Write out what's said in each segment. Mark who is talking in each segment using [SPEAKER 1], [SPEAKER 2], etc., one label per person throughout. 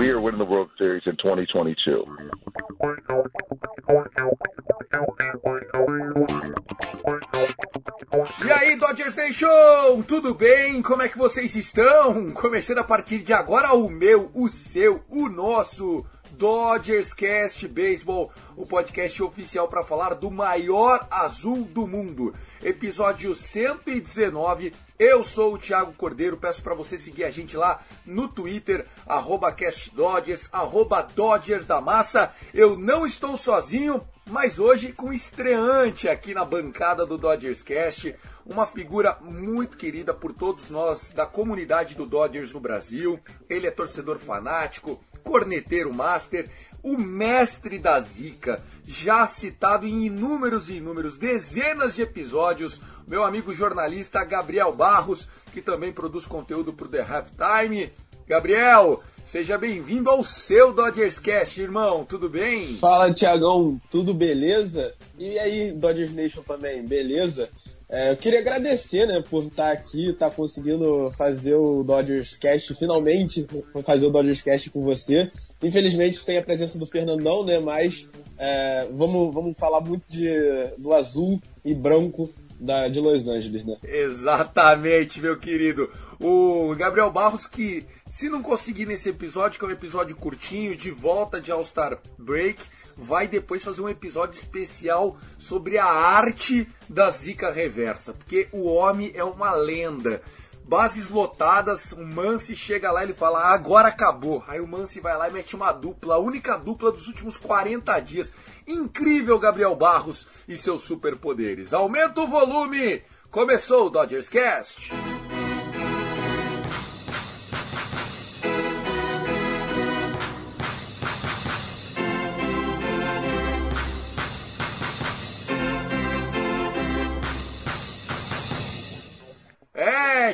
[SPEAKER 1] We are winning the World Series in 2022.
[SPEAKER 2] E aí, Dodgers Nation! Tudo bem? Como é que vocês estão? Começando a partir de agora o meu, o seu, o nosso Dodgers Cast Baseball, o podcast oficial para falar do maior azul do mundo. Episódio 119. Eu sou o Thiago Cordeiro, peço para você seguir a gente lá no Twitter, CastDodgers, Dodgers da Massa. Eu não estou sozinho, mas hoje com estreante aqui na bancada do Dodgers Cast, uma figura muito querida por todos nós da comunidade do Dodgers no Brasil. Ele é torcedor fanático, corneteiro master, o mestre da zica, já citado em inúmeros e inúmeros, dezenas de episódios, meu amigo jornalista Gabriel Barros, que também produz conteúdo para o The Halftime. Gabriel, seja bem-vindo ao seu Dodgers Cast, irmão, tudo bem?
[SPEAKER 3] Fala, Tiagão, tudo beleza? E aí, Dodgers Nation também, beleza? É, eu queria agradecer, né, por estar aqui, estar conseguindo fazer o Dodgers Cast, finalmente fazer o Dodgers Cast com você. Infelizmente tem a presença do Fernandão, né, mas é, vamos, vamos falar muito de, do azul e branco da, de Los Angeles, né?
[SPEAKER 2] Exatamente, meu querido. O Gabriel Barros que, se não conseguir nesse episódio, que é um episódio curtinho, de volta de All-Star Break, vai depois fazer um episódio especial sobre a arte da zica reversa, porque o homem é uma lenda. Bases lotadas, o Mance chega lá e ele fala: "Ah, agora acabou. Aí o Mance vai lá e mete uma dupla, a única dupla dos últimos 40 dias. Incrível, Gabriel Barros e seus superpoderes. Aumenta o volume! Começou o Dodgers Cast.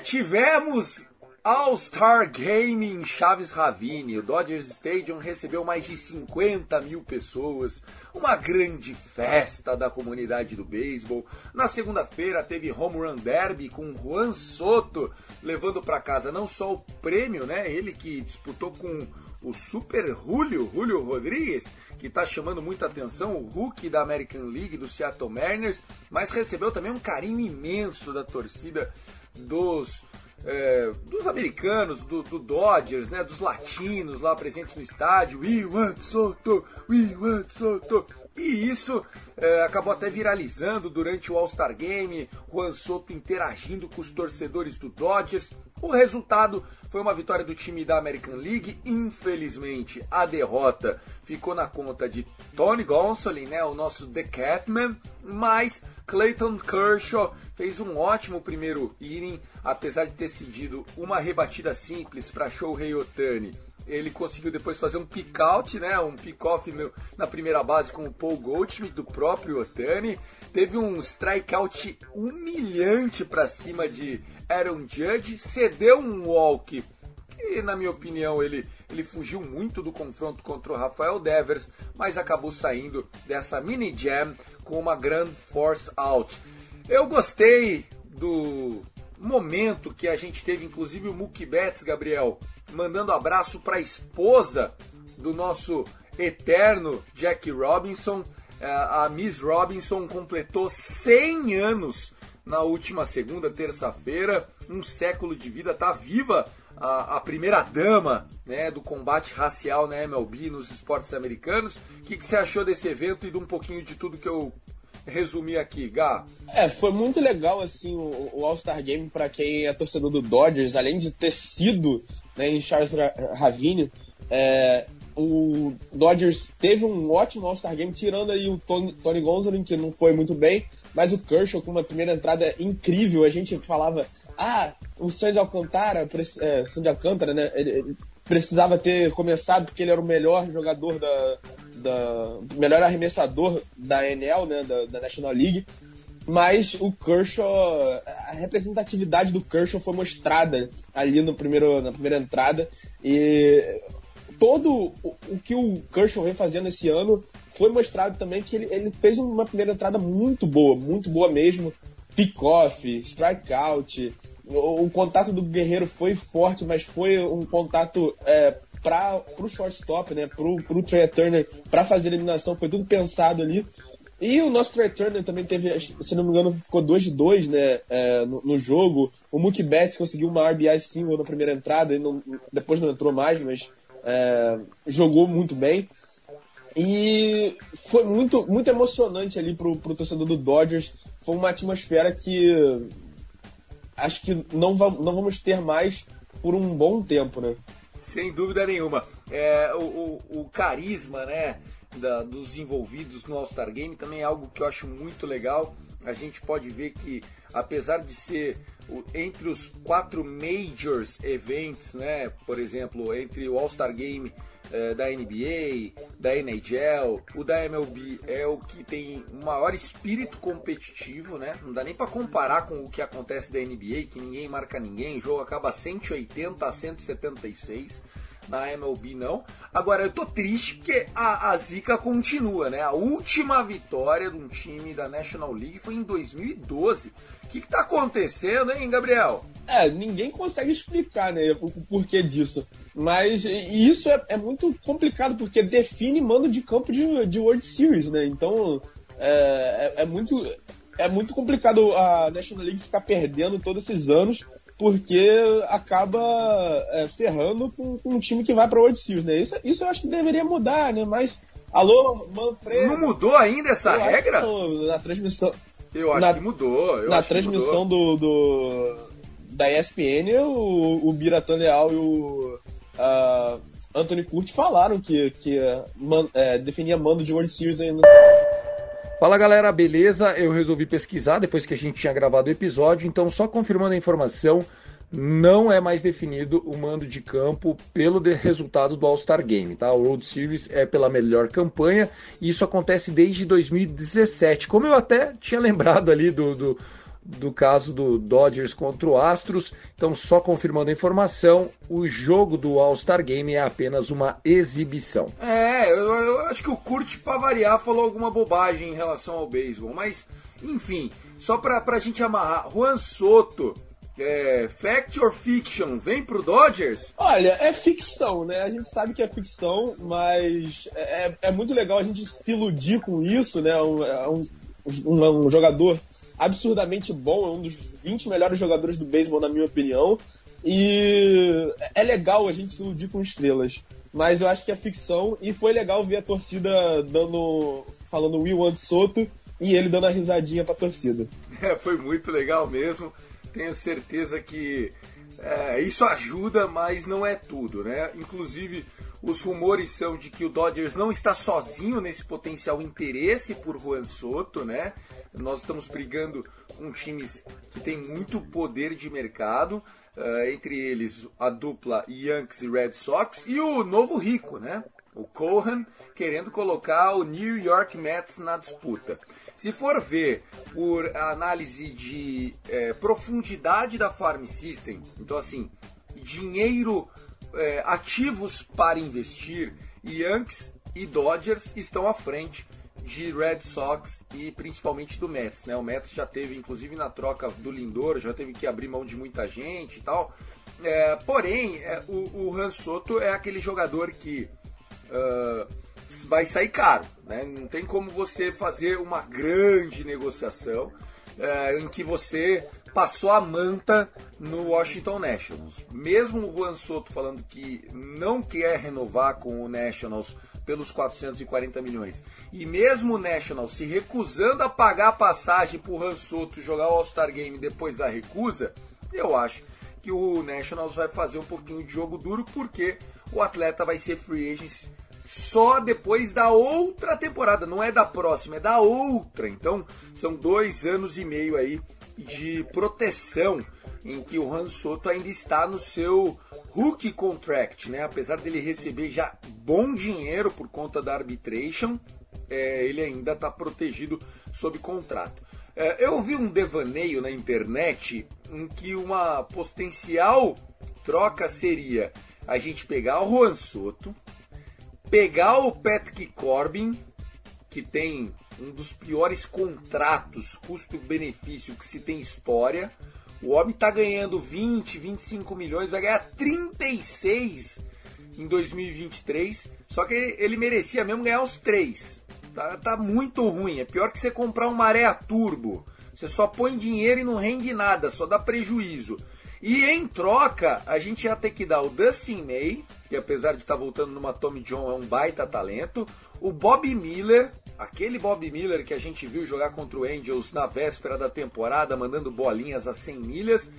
[SPEAKER 2] Tivemos All-Star Game em Chaves Ravine. O Dodgers Stadium recebeu mais de 50 mil pessoas. Uma grande festa da comunidade do beisebol. Na segunda-feira teve Home Run Derby com Juan Soto levando para casa não só o prêmio, né? Ele que disputou com o Super Julio, Julio Rodrigues, que está chamando muita atenção, o rookie da American League do Seattle Mariners, mas recebeu também um carinho imenso da torcida dos é, dos americanos, do, do, Dodgers, né, dos latinos lá presentes no estádio, We want Soto, We want Soto. E isso é, acabou até viralizando durante o All-Star Game, Juan Soto interagindo com os torcedores do Dodgers. O resultado foi uma vitória do time da American League. Infelizmente, a derrota ficou na conta de Tony Gonsolin, né, o nosso The Catman, mas Clayton Kershaw fez um ótimo primeiro inning, apesar de ter cedido uma rebatida simples para Shohei Otani. Ele conseguiu depois fazer um pick-out, né, um pick-off na primeira base com o Paul Goldschmidt do próprio Otani. Teve um strikeout humilhante para cima de Aaron Judge, cedeu um walk que, na minha opinião, ele, ele fugiu muito do confronto contra o Rafael Devers, mas acabou saindo dessa mini jam com uma grand force out. Eu gostei do momento que a gente teve, inclusive o Mookie Betts, Gabriel, mandando abraço para a esposa do nosso eterno Jack Robinson. A Miss Robinson completou 100 anos na última segunda, terça-feira. Um século de vida, tá viva a, a, primeira dama né, do combate racial na MLB, nos esportes americanos. O que, que você achou desse evento e de um pouquinho de tudo que eu resumir aqui, Gá?
[SPEAKER 3] É, foi muito legal assim o, o All-Star Game para quem é torcedor do Dodgers, além de ter sido né, em Charles Ravine, é, o Dodgers teve um ótimo All-Star Game, tirando aí o Tony, Tony Gonsolin, que não foi muito bem, mas o Kershaw com uma primeira entrada incrível. A gente falava, ah, o Sandy Alcantara, é, Sandy Alcantara, né? Ele, ele precisava ter começado porque ele era o melhor jogador da, da melhor arremessador da NL, né, da, da, National League. Mas o Kershaw, a representatividade do Kershaw foi mostrada ali no primeiro, na primeira entrada e todo o, o que o Kershaw vem fazendo esse ano foi mostrado também que ele, ele fez uma primeira entrada muito boa, muito boa mesmo. Pick-off, strikeout, o, o, contato do Guerreiro foi forte, mas foi um contato é, para o shortstop, né, pro, pro Trey Turner, para fazer a eliminação, foi tudo pensado ali. E o nosso Trey Turner também teve, se não me engano, ficou 2 de 2 né, é, no, no, jogo. O Mookie Betts conseguiu uma RBI single na primeira entrada, e não, depois não entrou mais, mas é, jogou muito bem. E foi muito, muito emocionante ali pro, pro torcedor do Dodgers. Foi uma atmosfera que acho que não, não vamos ter mais por um bom tempo, né?
[SPEAKER 2] Sem dúvida nenhuma. É, o, o, o carisma, né, da, dos envolvidos no All-Star Game também é algo que eu acho muito legal. A gente pode ver que, apesar de ser entre os quatro majors eventos, né, por exemplo, entre o All-Star Game é, da NBA, da NHL, o da MLB é o que tem o maior espírito competitivo, né? Não dá nem para comparar com o que acontece da NBA, que ninguém marca ninguém, o jogo acaba 180 a 176 na MLB não. Agora eu tô triste porque a, a zica continua, né? A última vitória de um time da National League foi em 2012. O que, que tá acontecendo, hein, Gabriel?
[SPEAKER 3] É, ninguém consegue explicar, né, o, o porquê disso. Mas isso é, é, muito complicado, porque define mando de campo de, de World Series, né? Então é, é, é muito. É muito complicado a National League ficar perdendo todos esses anos porque acaba é, ferrando com, com, um time que vai para World Series, né? Isso, isso eu acho que deveria mudar, né? Mas, alô, Manfredo...
[SPEAKER 2] Não mudou ainda essa regra?
[SPEAKER 3] na transmissão...
[SPEAKER 2] Eu acho
[SPEAKER 3] na,
[SPEAKER 2] que mudou.
[SPEAKER 3] na transmissão
[SPEAKER 2] do,
[SPEAKER 3] do, da ESPN, o, o Biratan Leal e o uh, Anthony Curti falaram que, que man, é, definia mando de World Series ainda.
[SPEAKER 2] Fala galera, beleza? Eu resolvi pesquisar depois que a gente tinha gravado o episódio, então só confirmando a informação, não é mais definido o mando de campo pelo resultado do All-Star Game, tá? O World Series é pela melhor campanha e isso acontece desde 2017. Como eu até tinha lembrado ali do, do do caso do Dodgers contra o Astros. Então, só confirmando a informação, o jogo do All-Star Game é apenas uma exibição. É, eu, eu acho que o Kurt, para variar, falou alguma bobagem em relação ao beisebol, mas enfim, só para a gente amarrar, Juan Soto. É, fact or fiction? Vem pro Dodgers?
[SPEAKER 3] Olha, é ficção, né? A gente sabe que é ficção, mas é, é muito legal a gente se iludir com isso, né? Um, é um, um, um jogador absurdamente bom, é um dos 20 melhores jogadores do beisebol, na minha opinião. E é legal a gente se iludir com estrelas. Mas eu acho que é ficção e foi legal ver a torcida dando. falando We Want Soto e ele dando a risadinha pra torcida.
[SPEAKER 2] É, foi muito legal mesmo. Tenho certeza que é, isso ajuda, mas não é tudo, né? Inclusive, os rumores são de que o Dodgers não está sozinho nesse potencial interesse por Juan Soto, né? Nós estamos brigando com times que têm muito poder de mercado, uh, entre eles a dupla Yankees e Red Sox e o novo rico, né? O Cohen querendo colocar o New York Mets na disputa. Se for ver por análise de é, profundidade da farm system, então assim, dinheiro é, ativos para investir, Yankees e Dodgers estão à frente de Red Sox e principalmente do Mets. Né? O Mets já teve, inclusive na troca do Lindor, já teve que abrir mão de muita gente e tal. É, porém, é, o, o Han Soto é aquele jogador que uh, vai sair caro. Né? Não tem como você fazer uma grande negociação. é, em que você passou a manta no Washington Nationals. Mesmo o Juan Soto falando que não quer renovar com o Nationals pelos 440 milhões, e mesmo o Nationals se recusando a pagar a passagem para o Juan Soto jogar o All-Star Game depois da recusa, eu acho que o Nationals vai fazer um pouquinho de jogo duro porque o atleta vai ser free agent só depois da outra temporada, não é da próxima, é da outra. Então são dois anos e meio aí de proteção em que o Han Soto ainda está no seu rookie contract, né? Apesar dele receber já bom dinheiro por conta da arbitration, é, ele ainda está protegido sob contrato. É, eu vi um devaneio na internet em que uma potencial troca seria a gente pegar o Juan Soto, pegar o Patrick Corbin, que tem um dos piores contratos custo-benefício que se tem história. O homem está ganhando 20, 25 milhões, vai ganhar 36 em 2023. Só que ele merecia mesmo ganhar os 3. Tá, tá muito ruim. É pior que você comprar um maré turbo. Você só põe dinheiro e não rende nada, só dá prejuízo. E em troca, a gente ia ter que dar o Dustin May, que apesar de estar tá voltando numa Tommy John é um baita talento, o Bob Miller, aquele Bob Miller que a gente viu jogar contra o Angels na véspera da temporada, mandando bolinhas a 100 milhas,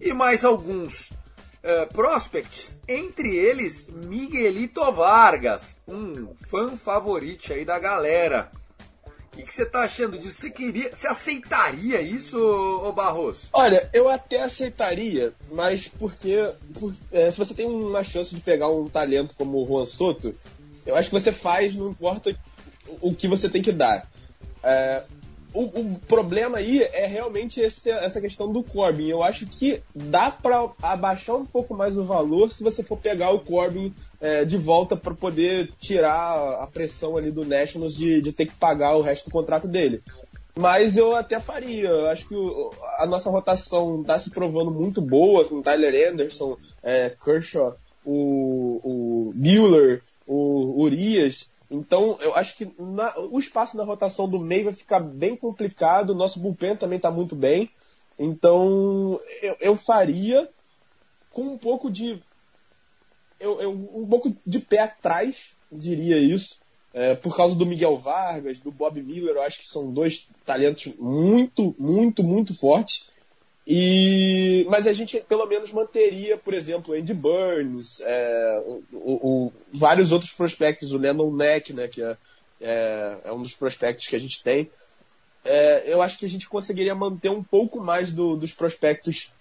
[SPEAKER 2] e mais alguns uh, prospects, entre eles Miguelito Vargas, um fã favorito aí da galera. O que, você tá achando disso? Você queria, você aceitaria isso, ô Barroso?
[SPEAKER 3] Olha, eu até aceitaria, mas porque por, é, se você tem uma chance de pegar um talento como o Juan Soto, eu acho que você faz, não importa o que você tem que dar. É, o, o, problema aí é realmente esse, essa questão do Corbin. Eu acho que dá para abaixar um pouco mais o valor se você for pegar o Corbin é, de volta para poder tirar a pressão ali do Nationals de, de ter que pagar o resto do contrato dele. Mas eu até faria. Eu acho que a nossa rotação está se provando muito boa com Tyler Anderson, é, Kershaw, o, o Mueller, o Urias. Então, eu acho que na, o espaço na rotação do meio vai ficar bem complicado. O nosso bullpen também está muito bem. Então, eu, eu, faria com um pouco de. Eu, eu, um pouco de pé atrás, diria isso. É, por causa do Miguel Vargas, do Bob Miller, eu acho que são dois talentos muito, muito, muito fortes. E, mas a gente pelo menos manteria, por exemplo, Andy Burns, é, o, o, vários outros prospectos, o Lennon Neck, né, que é, é, é, um dos prospectos que a gente tem. É, eu acho que a gente conseguiria manter um pouco mais do, dos prospectos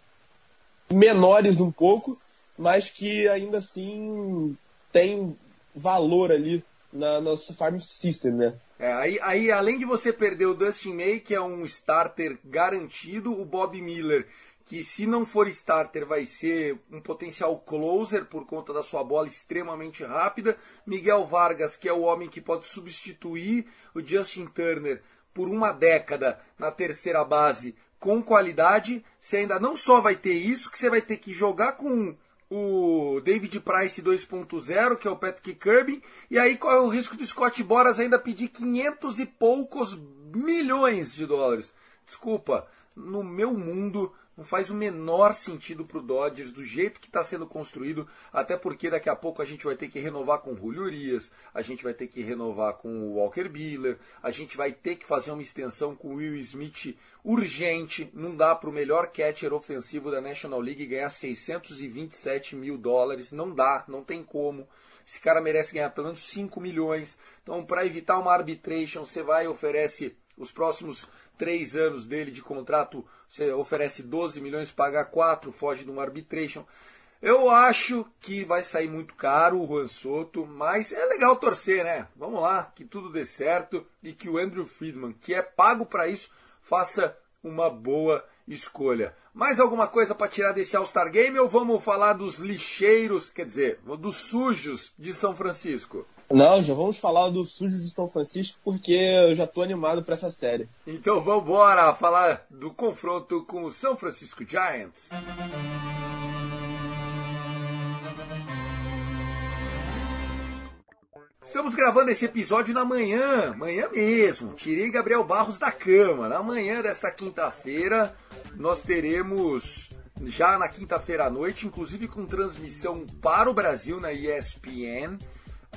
[SPEAKER 3] menores um pouco, mas que ainda assim tem valor ali na nossa farm system, né?
[SPEAKER 2] É, aí, aí, além de você perder o Dustin May, que é um starter garantido, o Bob Miller, que se não for starter vai ser um potencial closer por conta da sua bola extremamente rápida, Miguel Vargas, que é o homem que pode substituir o Justin Turner por uma década na terceira base com qualidade, você ainda não só vai ter isso, que você vai ter que jogar com o David Price 2.0, que é o Patrick Kirby, e aí qual é o risco do Scott Boras ainda pedir 500 e poucos milhões de dólares? Desculpa, no meu mundo não faz o menor sentido para o Dodgers do jeito que está sendo construído, até porque daqui a pouco a gente vai ter que renovar com o Julio Urias, a gente vai ter que renovar com o Walker Buehler, a gente vai ter que fazer uma extensão com o Will Smith urgente. Não dá para o melhor catcher ofensivo da National League ganhar 627 mil dólares, não dá, não tem como. Esse cara merece ganhar pelo menos 5 milhões. Então, para evitar uma arbitration, você vai e oferece os próximos três anos dele de contrato, você oferece 12 milhões, paga 4, foge de um arbitration. Eu acho que vai sair muito caro o Juan Soto, mas é legal torcer, né? Vamos lá, que tudo dê certo e que o Andrew Friedman, que é pago para isso, faça uma boa escolha. Mais alguma coisa para tirar desse All-Star Game ou vamos falar dos lixeiros, quer dizer, dos sujos de São Francisco?
[SPEAKER 3] Não, já vamos falar do Sujo de São Francisco porque eu já tô animado para essa série.
[SPEAKER 2] Então vamos embora falar do confronto com o São Francisco Giants. Estamos gravando esse episódio na manhã, manhã mesmo. Tirei Gabriel Barros da cama. Na manhã desta quinta-feira, nós teremos já na quinta-feira à noite, inclusive com transmissão para o Brasil na ESPN,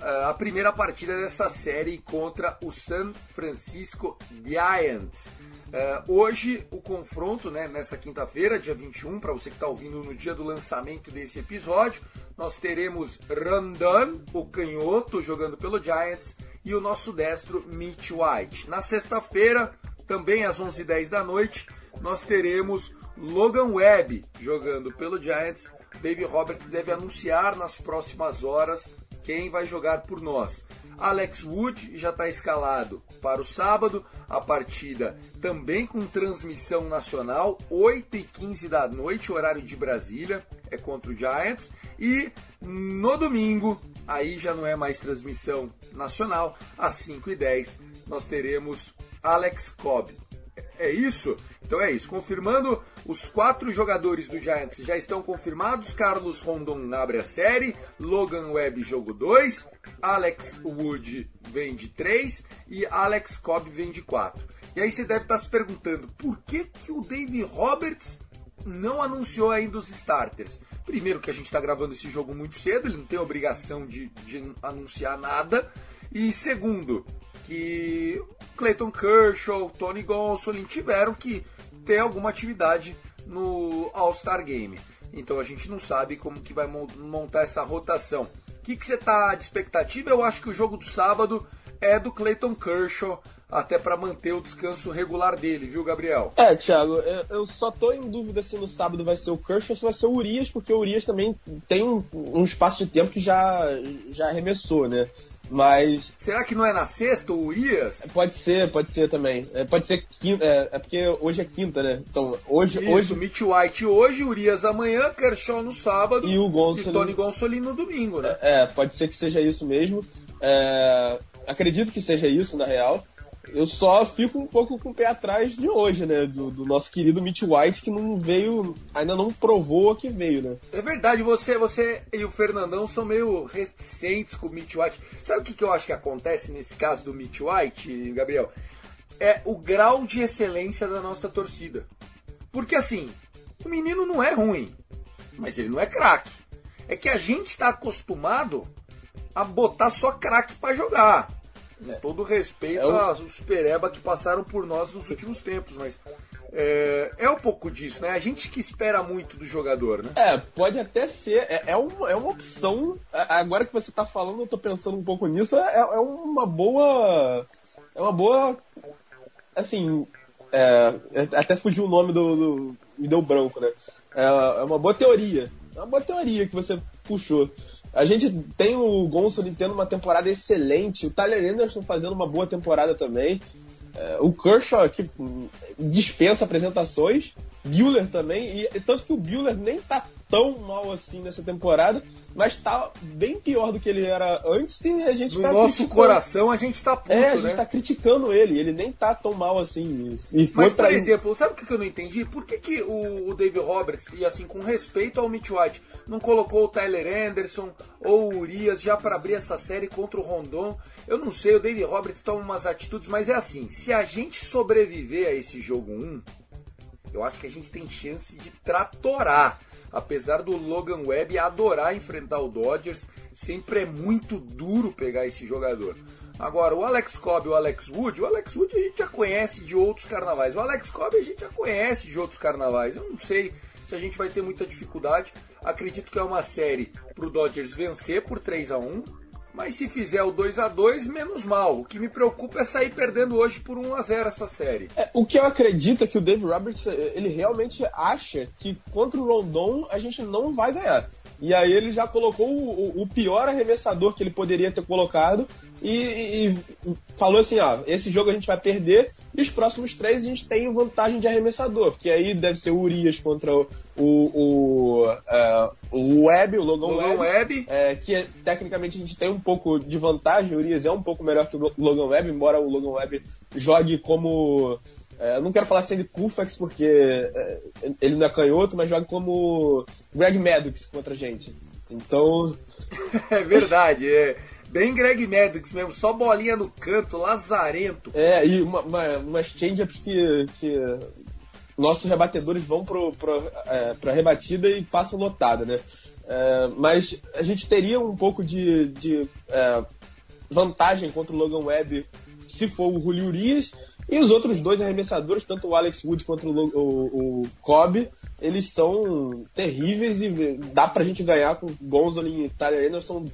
[SPEAKER 2] a primeira partida dessa série contra o San Francisco Giants. Uh, hoje, o confronto, né, nessa quinta-feira, dia 21, para você que está ouvindo no dia do lançamento desse episódio, nós teremos Randon, o canhoto, jogando pelo Giants, e o nosso destro, Mitch White. Na sexta-feira, também às 11h10 da noite, nós teremos Logan Webb jogando pelo Giants. Dave Roberts deve anunciar nas próximas horas quem vai jogar por nós. Alex Wood já está escalado para o sábado, a partida também com transmissão nacional, 8 e 15 da noite, horário de Brasília, é contra o Giants. E no domingo, aí já não é mais transmissão nacional, às 5 e 10 nós teremos Alex Cobb. É isso? Então é isso. Confirmando, os quatro jogadores do Giants já estão confirmados. Carlos Rondon abre a série. Logan Webb, jogo 2. Alex Wood vem de 3. E Alex Cobb vem de 4. E aí você deve estar se perguntando, por que, que o Dave Roberts não anunciou ainda os starters? Primeiro que a gente está gravando esse jogo muito cedo, ele não tem obrigação de, de anunciar nada. E segundo, que Clayton Kershaw, Tony Gonsolin tiveram que ter alguma atividade no All-Star Game. Então a gente não sabe como que vai montar essa rotação. O que, que você tá de expectativa? Eu acho que o jogo do sábado é do Clayton Kershaw, até para manter o descanso regular dele, viu, Gabriel?
[SPEAKER 3] É, Thiago, eu só tô em dúvida se no sábado vai ser o Kershaw ou se vai ser o Urias, porque o Urias também tem um espaço de tempo que já, já arremessou, né? Mas.
[SPEAKER 2] Será que não é na sexta o Urias?
[SPEAKER 3] Pode ser, pode ser também. É, pode ser quinta. É, é, porque hoje é quinta, né? Então, hoje.
[SPEAKER 2] Isso,
[SPEAKER 3] hoje...
[SPEAKER 2] Mitch White hoje, Urias amanhã, Kershaw no sábado.
[SPEAKER 3] E o Gonsolin.
[SPEAKER 2] E Tony Gonsolin no domingo, né?
[SPEAKER 3] É, é, pode ser que seja isso mesmo. É, acredito que seja isso, na real. Eu só fico um pouco com o pé atrás de hoje, né? Do, do, nosso querido Mitch White, que não veio, ainda não provou que veio, né?
[SPEAKER 2] É verdade, você, você e o Fernandão são meio reticentes com o Mitch White. Sabe o que, que eu acho que acontece nesse caso do Mitch White, Gabriel? É o grau de excelência da nossa torcida. Porque assim, o menino não é ruim, mas ele não é craque. É que a gente está acostumado a botar só craque para jogar. É. todo respeito é o... aos pereba que passaram por nós nos últimos tempos, mas é, é, um pouco disso, né? A gente que espera muito do jogador, né?
[SPEAKER 3] É, pode até ser. É, é, uma, é uma opção. Agora que você tá falando, eu tô pensando um pouco nisso. É, é uma boa. É uma boa. Assim. É, até fugiu o nome do, do. Me deu branco, né? É, é uma boa teoria. É uma boa teoria que você puxou. A gente tem o Gonçalo tendo uma temporada excelente, o Tyler Anderson fazendo uma boa temporada também. É, o Kershaw que dispensa apresentações, Bueller também, e, tanto que o Bueller nem tá tão mal assim nessa temporada, mas tá bem pior do que ele era antes e a gente
[SPEAKER 2] no
[SPEAKER 3] tá
[SPEAKER 2] nosso coração a gente tá puto,
[SPEAKER 3] É, a gente
[SPEAKER 2] né?
[SPEAKER 3] tá criticando ele, ele nem tá tão mal assim.
[SPEAKER 2] E mas, por exemplo, sabe o que eu não entendi? Por que, que o, o David Roberts, e assim, com respeito ao Mitch White, não colocou o Tyler Anderson ou o Urias já para abrir essa série contra o Rondon? Eu não sei, o David Roberts toma umas atitudes, mas é assim, se a gente sobreviver a esse jogo 1, eu acho que a gente tem chance de tratorar. Apesar do Logan Webb adorar enfrentar o Dodgers, sempre é muito duro pegar esse jogador. Agora, o Alex Cobb e o Alex Wood, o Alex Wood a gente já conhece de outros carnavais. O Alex Cobb a gente já conhece de outros carnavais. Eu não sei se a gente vai ter muita dificuldade. Acredito que é uma série para o Dodgers vencer por 3 a 1 mas se fizer o 2 a 2 menos mal. O que me preocupa é sair perdendo hoje por 1 a 0 essa série.
[SPEAKER 3] É, o que eu acredito é que o Dave Roberts, ele realmente acha que contra o Rondon a gente não vai ganhar. E aí ele já colocou o, o pior arremessador que ele poderia ter colocado e, e, falou assim, ó, esse jogo a gente vai perder e os próximos três a gente tem vantagem de arremessador, que aí deve ser o Urias contra o, o, uh, o Web, o Logan,
[SPEAKER 2] Logan Web,
[SPEAKER 3] Web. É, que tecnicamente a gente tem um pouco de vantagem, o Urias é um pouco melhor que o Logan Web, embora o Logan Web jogue como é, eu não quero falar Sandy Koufax porque é, ele não é canhoto, mas joga como Greg Maddox contra a gente. Então.
[SPEAKER 2] é verdade, é. Bem Greg Maddox mesmo, só bolinha no canto, lazarento.
[SPEAKER 3] É, e uma, uma, umas change-ups que, que nossos rebatedores vão pro, é, pra rebatida e passam notada, né? É, mas a gente teria um pouco de, de é, vantagem contra o Logan Webb se for o Julio Urias e os outros dois arremessadores, tanto o Alex Wood quanto o, o, o Cobb, eles são terríveis e dá pra gente ganhar com Gonzalez e Tyler Anderson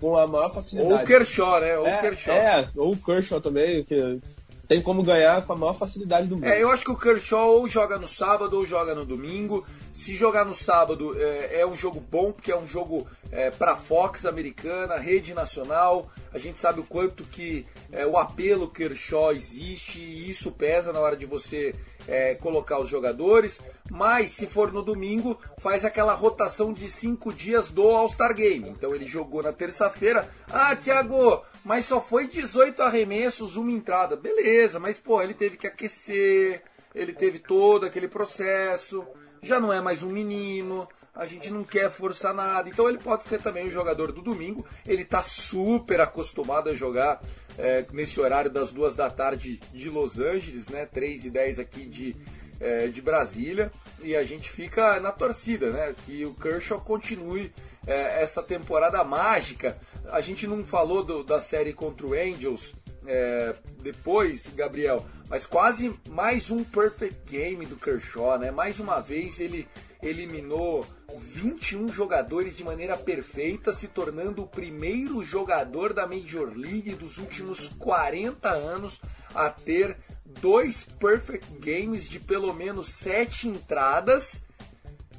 [SPEAKER 3] com a maior facilidade.
[SPEAKER 2] Ou o Kershaw, né? Ou
[SPEAKER 3] é,
[SPEAKER 2] Kershaw.
[SPEAKER 3] É, ou o Kershaw também, que tem como ganhar com a maior facilidade do mundo.
[SPEAKER 2] É, eu acho que o Kershaw ou joga no sábado ou joga no domingo. Se jogar no sábado é, é um jogo bom, porque é um jogo é, para Fox americana, rede nacional. A gente sabe o quanto que é, o apelo Kershaw existe e isso pesa na hora de você é, colocar os jogadores. Mas se for no domingo, faz aquela rotação de cinco dias do All-Star Game. Então ele jogou na terça-feira. Ah, Thiago, mas só foi 18 arremessos, uma entrada. Beleza, mas pô, ele teve que aquecer, ele teve todo aquele processo. Já não é mais um menino a gente não quer forçar nada. Então ele pode ser também o jogador do domingo. Ele está super acostumado a jogar é, nesse horário das duas da tarde de Los Angeles, né? 3 e 10 aqui de, é, de Brasília. E a gente fica na torcida, né? Que o Kershaw continue é, essa temporada mágica. A gente não falou do, da série contra o Angels é, depois, Gabriel, mas quase mais um perfect game do Kershaw, né? Mais uma vez ele eliminou 21 jogadores de maneira perfeita, se tornando o primeiro jogador da Major League dos últimos 40 anos a ter dois perfect games de pelo menos sete entradas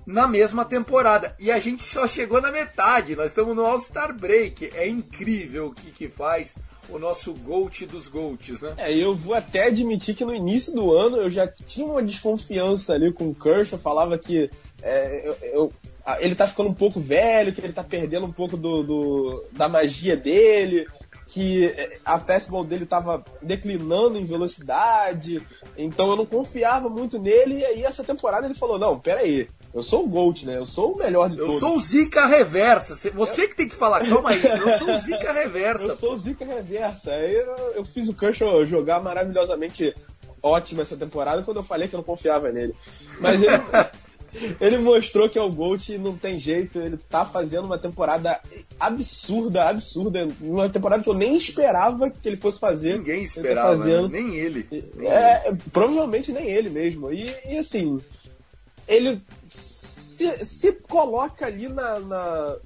[SPEAKER 2] na mesma temporada. E a gente só chegou na metade, nós estamos no All-Star Break. É incrível o que, que faz o nosso GOAT dos GOATs, né?
[SPEAKER 3] É, eu vou até admitir que no início do ano eu já tinha uma desconfiança ali com o Kershaw, falava que é, eu, eu, ele tá ficando um pouco velho, que ele tá perdendo um pouco do, do da magia dele, que é, a fastball dele tava declinando em velocidade, então eu não confiava muito nele, e aí essa temporada ele falou, não, peraí, eu sou o GOAT, né? Eu sou o melhor de
[SPEAKER 2] eu
[SPEAKER 3] todos.
[SPEAKER 2] Eu sou o Zica Reversa. Você que tem que falar, calma aí. Eu sou o Zica Reversa.
[SPEAKER 3] eu sou o Zica Reversa. Aí eu, fiz o Kershaw jogar maravilhosamente ótimo essa temporada quando eu falei que eu não confiava nele. Mas ele, ele mostrou que é o Gold e não tem jeito. Ele tá fazendo uma temporada absurda, absurda. Uma temporada que eu nem esperava que ele fosse fazer.
[SPEAKER 2] Ninguém esperava,
[SPEAKER 3] ele tá
[SPEAKER 2] né? nem ele. Nem
[SPEAKER 3] é,
[SPEAKER 2] ele.
[SPEAKER 3] provavelmente nem ele mesmo. E, e assim, ele se, se coloca ali na, na,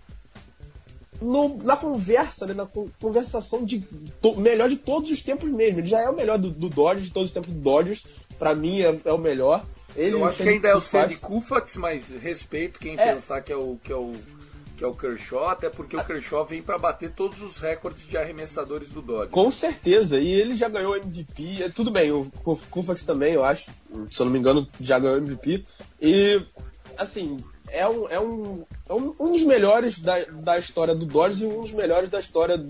[SPEAKER 3] no, na conversa, né, na conversação de to, melhor de todos os tempos mesmo. Ele já é o melhor do, do Dodgers, de todos os tempos do Dodgers. Pra mim é, é o melhor. Ele
[SPEAKER 2] Eu acho que ainda é o Sandy Koufax, mas respeito quem é. pensar que é o que é o que é o Kershaw, até porque o Kershaw vem para bater todos os recordes de arremessadores do Dodgers.
[SPEAKER 3] Com certeza, e ele já ganhou MVP, é, tudo bem, o Koufax também, eu acho, se eu não me engano, já ganhou MVP. E assim, é um, é um, é um, um dos melhores da, da história do Dodgers e um dos melhores da história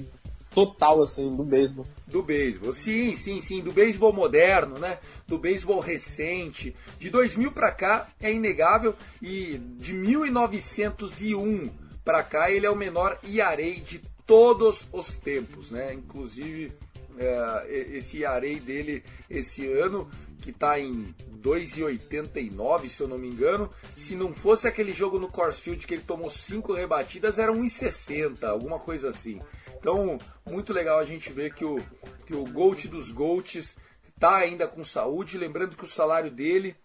[SPEAKER 3] total, assim, do beisebol.
[SPEAKER 2] Do beisebol, sim, sim, sim, do beisebol moderno, né? Do beisebol recente. De 2000 para cá é inegável e de 1901 para cá ele é o menor ERA de todos os tempos, né? Inclusive é, esse ERA dele esse ano que está em 2,89 se eu não me engano. Se não fosse aquele jogo no Coors Field que ele tomou 5 rebatidas, era 1,60, alguma coisa assim. Então, muito legal a gente ver que o, que o GOAT dos GOATs está ainda com saúde. Lembrando que o salário dele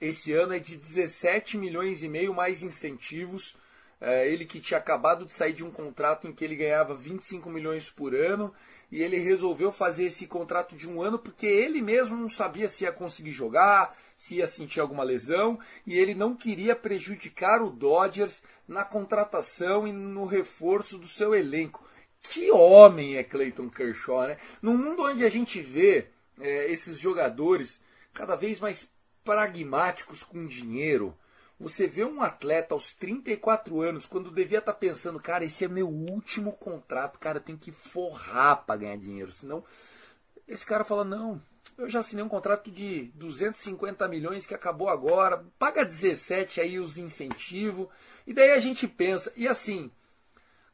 [SPEAKER 2] esse ano é de 17 milhões e meio mais incentivos. É, ele que tinha acabado de sair de um contrato em que ele ganhava 25 milhões por ano e ele resolveu fazer esse contrato de um ano porque ele mesmo não sabia se ia conseguir jogar, se ia sentir alguma lesão e ele não queria prejudicar o Dodgers na contratação e no reforço do seu elenco. Que homem é Clayton Kershaw, né? Mundo onde a gente vê é, esses jogadores cada vez mais pragmáticos com dinheiro, você vê um atleta aos 34 anos, quando devia estar tá pensando, cara, esse é meu último contrato, cara, eu tenho que forrar para ganhar dinheiro, senão esse cara fala, não, eu já assinei um contrato de 250 milhões que acabou agora, paga 17 aí os incentivos, e daí a gente pensa, e assim,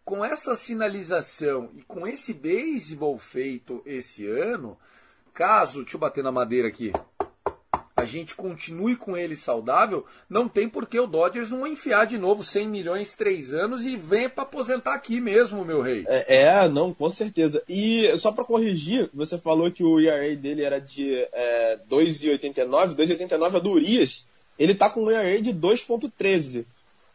[SPEAKER 2] com essa sinalização e com esse beisebol feito esse ano, caso, deixa eu bater na madeira aqui, a gente continue com ele saudável, não tem por que o Dodgers não enfiar de novo 100 milhões três anos e venha para aposentar aqui mesmo, meu rei.
[SPEAKER 3] É, é, não, com certeza. E só para corrigir, você falou que o ERA dele era de é, 2,89, 2,89 é do Urias. Ele tá com um ERA de 2,13.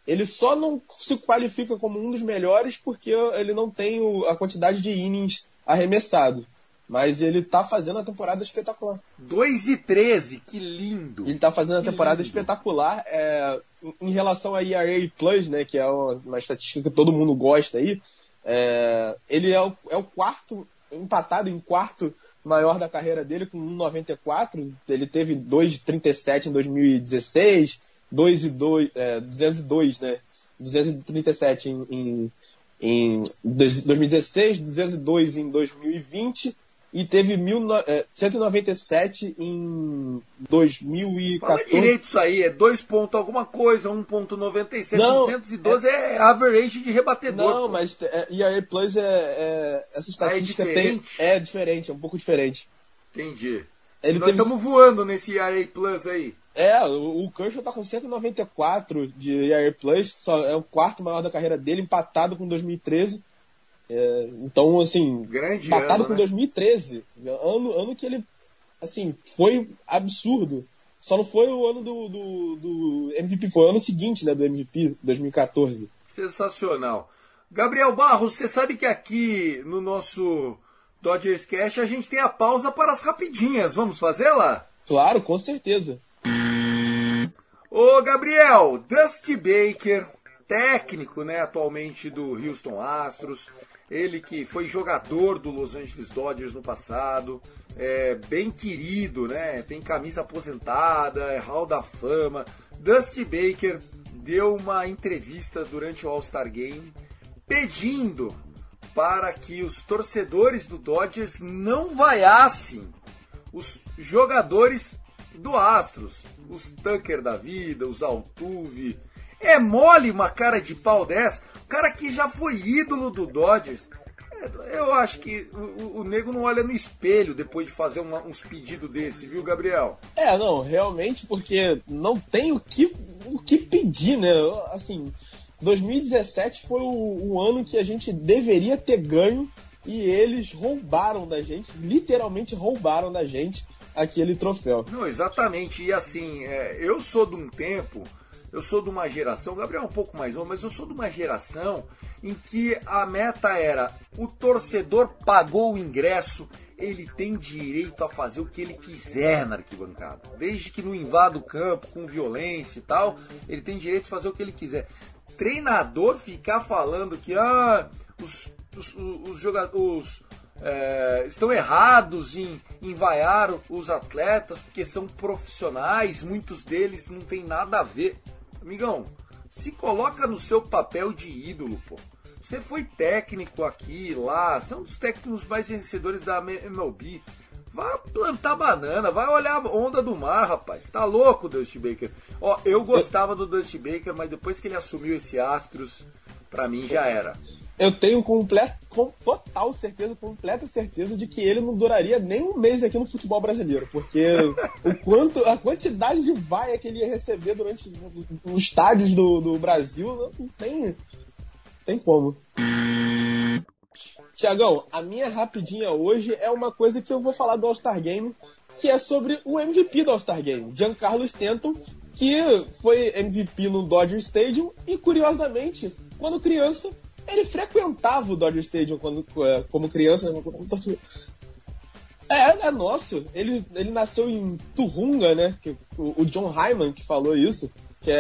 [SPEAKER 3] Ele só não se qualifica como um dos melhores porque ele não tem a quantidade de innings arremessado. Mas ele tá fazendo a temporada espetacular.
[SPEAKER 2] 2 e 13, que lindo!
[SPEAKER 3] Ele tá fazendo
[SPEAKER 2] que
[SPEAKER 3] a temporada
[SPEAKER 2] lindo.
[SPEAKER 3] espetacular. É, em relação a ERA Plus, né, que é uma, estatística que todo mundo gosta aí, é, ele é o, é o quarto, empatado em quarto maior da carreira dele, com 1,94. Ele teve 2,37 em 2016, 2 e 2, é, 202, né? 237 em, em, em 2016, 202 em 2020 e teve mil, é, 197 em 2014.
[SPEAKER 2] Fala direito isso aí, é 2 ponto alguma coisa, 1.97,
[SPEAKER 3] Não,
[SPEAKER 2] 212 é, é average de rebatedor.
[SPEAKER 3] Não,
[SPEAKER 2] pô.
[SPEAKER 3] mas é, ERA Plus é, é essa estatística
[SPEAKER 2] diferente?
[SPEAKER 3] tem, é diferente, é um pouco diferente.
[SPEAKER 2] Entendi.
[SPEAKER 3] Ele
[SPEAKER 2] Nós
[SPEAKER 3] teve-
[SPEAKER 2] estamos voando nesse ERA Plus aí.
[SPEAKER 3] É, o, o Kershaw tá com 194 de ERA Plus, só é o quarto maior da carreira dele, empatado com 2013. É, então, assim,
[SPEAKER 2] Grande
[SPEAKER 3] empatado
[SPEAKER 2] ano,
[SPEAKER 3] com
[SPEAKER 2] né?
[SPEAKER 3] 2013. Ano, ano que ele, assim, foi absurdo. Só não foi o ano do, do, do MVP, foi o ano seguinte, né, do MVP, 2014.
[SPEAKER 2] Sensacional. Gabriel Barros, você sabe que aqui no nosso Dodgers Cash a gente tem a pausa para as rapidinhas. Vamos fazê-la?
[SPEAKER 3] Claro, com certeza.
[SPEAKER 2] Ô Gabriel, Dusty Baker, técnico, né, atualmente do Houston Astros, ele que foi jogador do Los Angeles Dodgers no passado, é bem querido, né, tem camisa aposentada, é hall da fama. Dusty Baker deu uma entrevista durante o All-Star Game pedindo para que os torcedores do Dodgers não vaiassem os jogadores do Astros, os Tucker da vida, os Altuve. É mole uma cara de pau dessa? O cara que já foi ídolo do Dodgers. É, Eu acho que o, o- o nego não olha no espelho depois de fazer uma- uns pedidos desse, viu, Gabriel?
[SPEAKER 3] É, não, realmente, porque não tem o que, o que pedir, né? Assim, 2017 foi o, o ano que a gente deveria ter ganho e eles roubaram da gente, literalmente roubaram da gente aquele troféu.
[SPEAKER 2] Não, exatamente. E assim, é, eu sou de um tempo, eu sou de uma geração, o Gabriel é um pouco mais novo, mas eu sou de uma geração em que a meta era o torcedor pagou o ingresso, ele tem direito a fazer o que ele quiser na arquibancada. Desde que não invada o campo com violência e tal, ele tem direito de fazer o que ele quiser. Treinador ficar falando que ah, os, os, os jogadores é, estão errados em, em vaiar os atletas porque são profissionais, muitos deles não tem nada a ver. Amigão, se coloca no seu papel de ídolo, pô. Você foi técnico aqui, lá, você é um dos técnicos mais vencedores da MLB. Vai plantar banana, vai olhar a onda do mar, rapaz. Tá louco, Dusty Baker. Ó, eu gostava do Dusty Baker, mas depois que ele assumiu esse Astros, pra mim já era.
[SPEAKER 3] Eu tenho complet, com total certeza, completa certeza de que ele não duraria nem um mês aqui no futebol brasileiro, porque o quanto, a quantidade de vaia que ele ia receber durante os estádios do, do Brasil não tem, tem como. Tiagão, a minha rapidinha hoje é uma coisa que eu vou falar do All-Star Game, que é sobre o MVP do All-Star Game, Giancarlo Stanton, que foi MVP no Dodger Stadium e, curiosamente, quando criança, ele frequentava o Dodger Stadium quando, é, como criança. né, É, é nosso. Ele, ele nasceu em Turunga, né? O, John Hyman que falou isso, que é,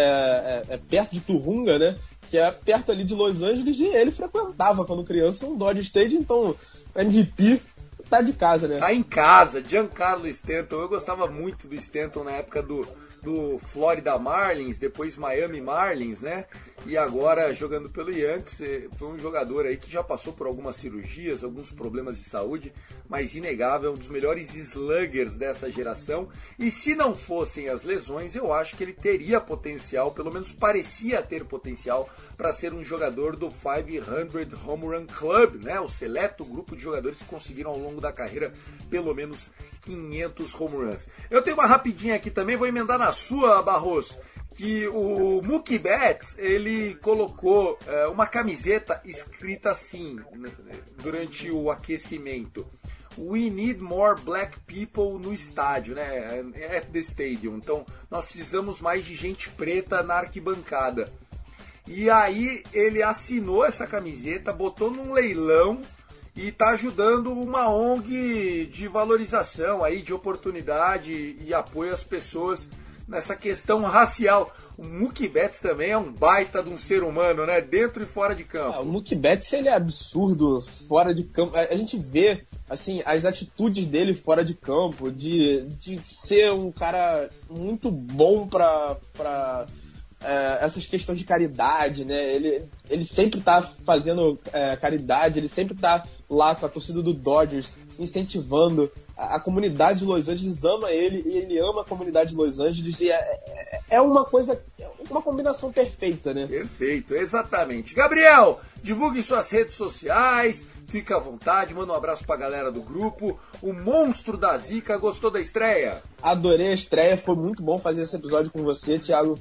[SPEAKER 3] é, é perto de Turunga, né? Que é perto ali de Los Angeles, e ele frequentava quando criança um Dodger Stadium, então MVP tá de casa, né?
[SPEAKER 2] Tá em casa, Giancarlo Stanton. Eu gostava muito do Stanton na época do, do Florida Marlins, depois Miami Marlins, né? E agora jogando pelo Yankees, eh, foi um jogador aí que já passou por algumas cirurgias, alguns problemas de saúde, mas inegável, é um dos melhores sluggers dessa geração. E se não fossem as lesões, eu acho que ele teria potencial, pelo menos parecia ter potencial para ser um jogador do 500 Home Run Club, né? O seleto grupo de jogadores que conseguiram ao longo da carreira pelo menos 500 home runs. Eu tenho uma rapidinha aqui também, vou emendar na sua, Barroso que o Mookie Betts ele colocou é, uma camiseta escrita assim né, durante o aquecimento. We need more black people no estádio, né? At the stadium. Então, nós precisamos mais de gente preta na arquibancada. E aí ele assinou essa camiseta, botou num leilão e está ajudando uma ONG de valorização aí de oportunidade e apoio às pessoas nessa questão racial. O Mookie Betts também é um baita de um ser humano, né? Dentro e fora de campo.
[SPEAKER 3] Ah, o Mookie Betts, ele é absurdo fora de campo. A, gente vê, assim, as atitudes dele fora de campo, de, de ser um cara muito bom pra... pra é, essas questões de caridade, né? Ele, ele sempre tá fazendo é, caridade, ele sempre tá lá com a torcida do Dodgers, incentivando. A, a, comunidade de Los Angeles ama ele e ele ama a comunidade de Los Angeles. E é, é, é uma coisa, uma combinação perfeita, né?
[SPEAKER 2] Perfeito, exatamente. Gabriel, divulgue suas redes sociais, fica à vontade, manda um abraço pra galera do grupo. O monstro da Zica, gostou da estreia?
[SPEAKER 3] Adorei a estreia, foi muito bom fazer esse episódio com você, Thiago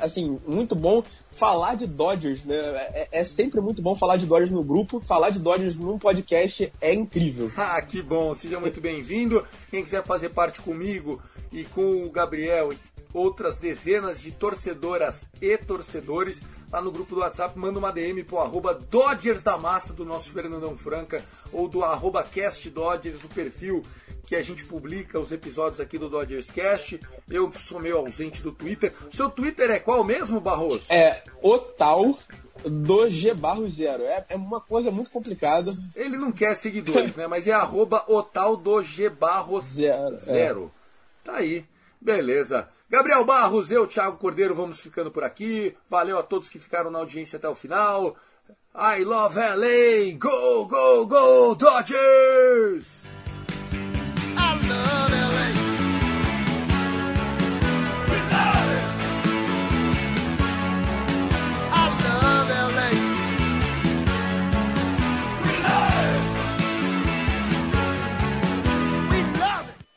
[SPEAKER 3] assim, muito bom falar de Dodgers, né? É, é, sempre muito bom falar de Dodgers no grupo, falar de Dodgers num podcast é incrível.
[SPEAKER 2] Ah, que bom, seja muito bem-vindo. Quem quiser fazer parte comigo e com o Gabriel e outras dezenas de torcedoras e torcedores, lá no grupo do WhatsApp, manda uma DM pro arroba Dodgers da Massa do nosso Fernandão Franca ou do arroba Cast Dodgers, o perfil que a gente publica os episódios aqui do Dodgers Cast. Eu sou meio ausente do Twitter. Seu Twitter é qual mesmo, Barroso?
[SPEAKER 3] É o tal do G Barro Zero. É, é uma coisa muito complicada.
[SPEAKER 2] Ele não quer seguidores, né? Mas é arroba o tal do G Barro Zero. Zero. É. Tá aí. Beleza. Gabriel Barros, eu, Thiago Cordeiro, vamos ficando por aqui. Valeu a todos que ficaram na audiência até o final. I love LA! Go, go, go, Dodgers!